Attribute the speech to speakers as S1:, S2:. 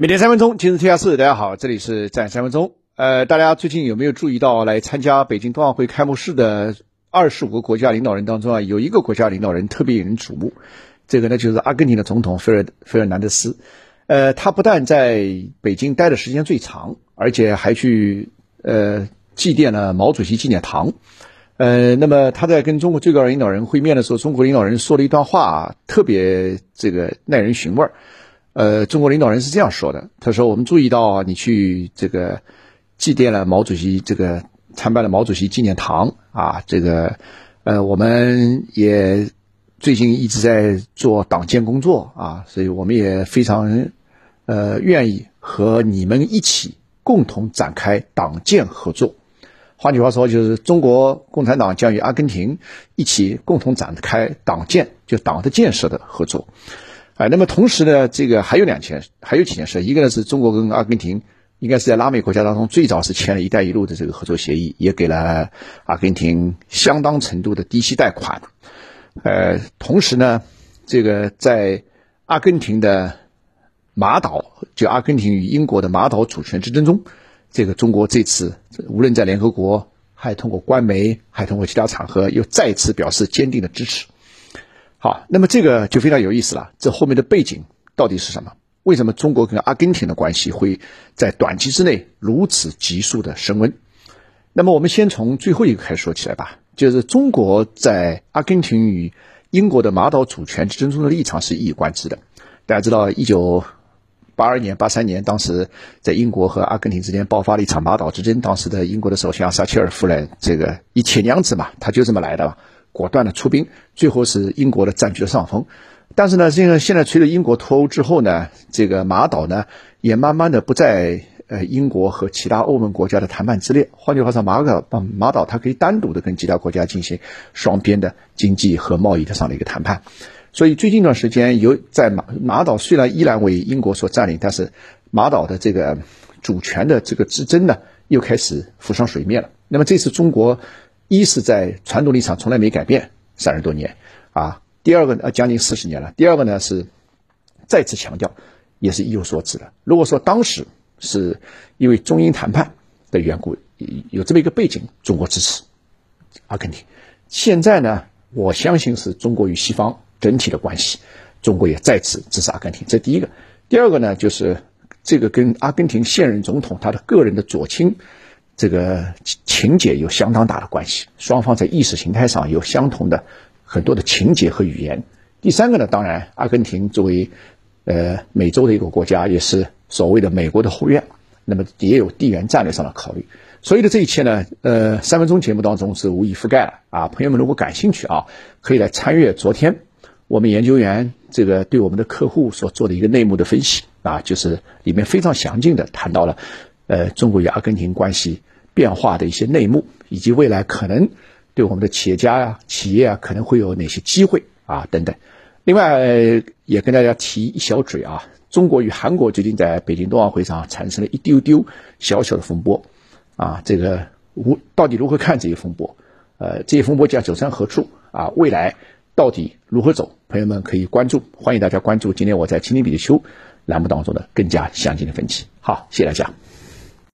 S1: 每天三分钟，今日天下事。大家好，这里是站三分钟。呃，大家最近有没有注意到，来参加北京冬奥会开幕式的二十五个国家领导人当中啊，有一个国家领导人特别引人瞩目，这个呢就是阿根廷的总统菲尔菲尔南德斯。呃，他不但在北京待的时间最长，而且还去呃祭奠了毛主席纪念堂。呃，那么他在跟中国最高领导人会面的时候，中国领导人说了一段话，特别这个耐人寻味儿。呃，中国领导人是这样说的：“他说，我们注意到你去这个祭奠了毛主席，这个参拜了毛主席纪念堂啊。这个，呃，我们也最近一直在做党建工作啊，所以我们也非常呃愿意和你们一起共同展开党建合作。换句话说，就是中国共产党将与阿根廷一起共同展开党建，就党的建设的合作。”哎，那么同时呢，这个还有两件，还有几件事。一个呢是中国跟阿根廷应该是在拉美国家当中最早是签了一带一路的这个合作协议，也给了阿根廷相当程度的低息贷款。呃，同时呢，这个在阿根廷的马岛，就阿根廷与英国的马岛主权之争中，这个中国这次无论在联合国，还通过官媒，还通过其他场合，又再次表示坚定的支持。好，那么这个就非常有意思了。这后面的背景到底是什么？为什么中国跟阿根廷的关系会在短期之内如此急速的升温？那么我们先从最后一个开始说起来吧。就是中国在阿根廷与英国的马岛主权之争中的立场是一以贯之的。大家知道，一九八二年、八三年，当时在英国和阿根廷之间爆发了一场马岛之争。当时的英国的首相撒切尔夫人，这个一铁娘子嘛，她就这么来的。果断的出兵，最后是英国的占据了上风。但是呢，这个现在随着英国脱欧之后呢，这个马岛呢也慢慢的不在呃英国和其他欧盟国家的谈判之列。换句话说，马岛马岛它可以单独的跟其他国家进行双边的经济和贸易的上的一个谈判。所以最近一段时间，有在马马岛虽然依然为英国所占领，但是马岛的这个主权的这个之争呢又开始浮上水面了。那么这次中国。一是在传统立场从来没改变三十多年啊，第二个呃将近四十年了。第二个呢是再次强调，也是意有所指的。如果说当时是因为中英谈判的缘故，有这么一个背景，中国支持阿根廷。现在呢，我相信是中国与西方整体的关系，中国也再次支持阿根廷。这第一个。第二个呢，就是这个跟阿根廷现任总统他的个人的左倾。这个情节有相当大的关系，双方在意识形态上有相同的很多的情节和语言。第三个呢，当然，阿根廷作为呃美洲的一个国家，也是所谓的美国的后院，那么也有地缘战略上的考虑。所有的这一切呢，呃，三分钟节目当中是无以覆盖了啊。朋友们如果感兴趣啊，可以来参阅昨天我们研究员这个对我们的客户所做的一个内幕的分析啊，就是里面非常详尽的谈到了呃中国与阿根廷关系。变化的一些内幕，以及未来可能对我们的企业家呀、企业啊，可能会有哪些机会啊等等。另外，也跟大家提一小嘴啊，中国与韩国最近在北京冬奥会上产生了一丢丢小小的风波啊，这个无到底如何看这一风波？呃，这一风波将走向何处啊？未来到底如何走？朋友们可以关注，欢迎大家关注今天我在蜻蜓比的秋栏目当中的更加详尽的分析。好，谢谢大家。